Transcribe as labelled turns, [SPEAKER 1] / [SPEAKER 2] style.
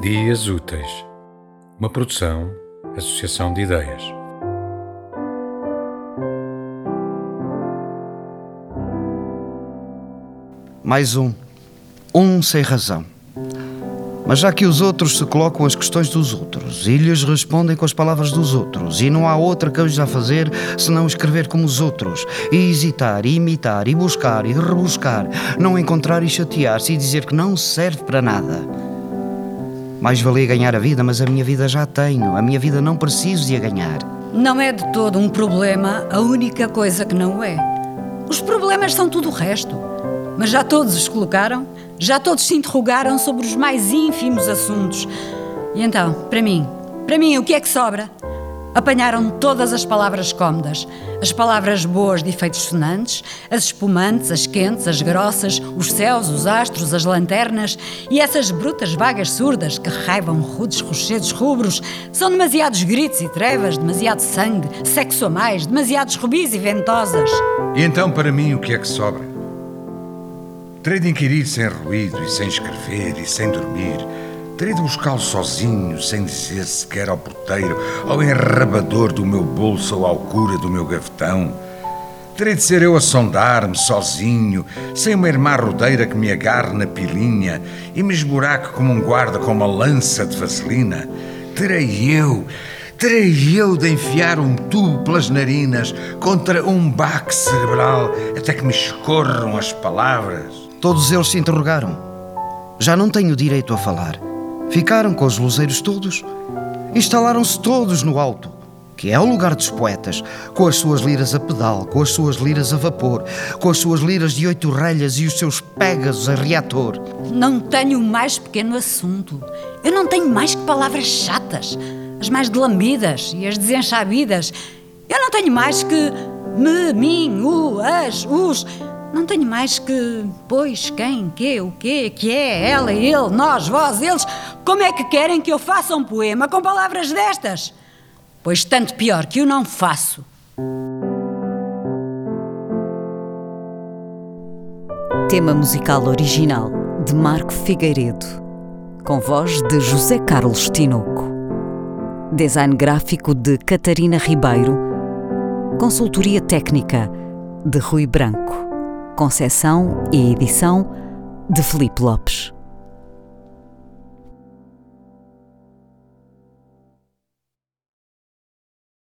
[SPEAKER 1] Dias Úteis, uma produção, associação de ideias.
[SPEAKER 2] Mais um. Um sem razão. Mas já que os outros se colocam as questões dos outros e lhes respondem com as palavras dos outros, e não há outra coisa a fazer senão escrever como os outros, e hesitar, e imitar, e buscar, e rebuscar, não encontrar e chatear-se e dizer que não serve para nada. Mais valia ganhar a vida, mas a minha vida já tenho, a minha vida não preciso de a ganhar.
[SPEAKER 3] Não é de todo um problema a única coisa que não é. Os problemas são tudo o resto. Mas já todos os colocaram? Já todos se interrogaram sobre os mais ínfimos assuntos. E então, para mim, para mim, o que é que sobra? Apanharam todas as palavras cómodas, as palavras boas de efeitos sonantes, as espumantes, as quentes, as grossas, os céus, os astros, as lanternas e essas brutas vagas surdas que raivam rudes rochedos rubros. São demasiados gritos e trevas, demasiado sangue, sexo a mais, demasiados rubis e ventosas.
[SPEAKER 4] E então, para mim, o que é que sobra? Terei de inquirir sem ruído e sem escrever e sem dormir Terei de buscá-lo sozinho, sem dizer sequer ao porteiro, ao enrabador do meu bolso ou à alcura do meu gavetão. Terei de ser eu a sondar-me sozinho, sem uma irmã rodeira que me agarre na pilinha e me esburaque como um guarda com uma lança de vaselina. Terei eu, terei eu de enfiar um tubo pelas narinas contra um baque cerebral até que me escorram as palavras.
[SPEAKER 2] Todos eles se interrogaram. Já não tenho direito a falar. Ficaram com os luzeiros todos. Instalaram-se todos no alto, que é o lugar dos poetas, com as suas liras a pedal, com as suas liras a vapor, com as suas liras de oito relhas e os seus pégasos a reator.
[SPEAKER 3] Não tenho mais pequeno assunto. Eu não tenho mais que palavras chatas, as mais delamidas e as desenchabidas. Eu não tenho mais que me, mim, o, as, os. Não tenho mais que pois, quem, que, o quê, que é, ela, ele, nós, vós, eles. Como é que querem que eu faça um poema com palavras destas? Pois tanto pior que eu não faço.
[SPEAKER 5] Tema musical original de Marco Figueiredo, com voz de José Carlos Tinoco. Design gráfico de Catarina Ribeiro. Consultoria técnica de Rui Branco. Concessão e edição de Felipe Lopes.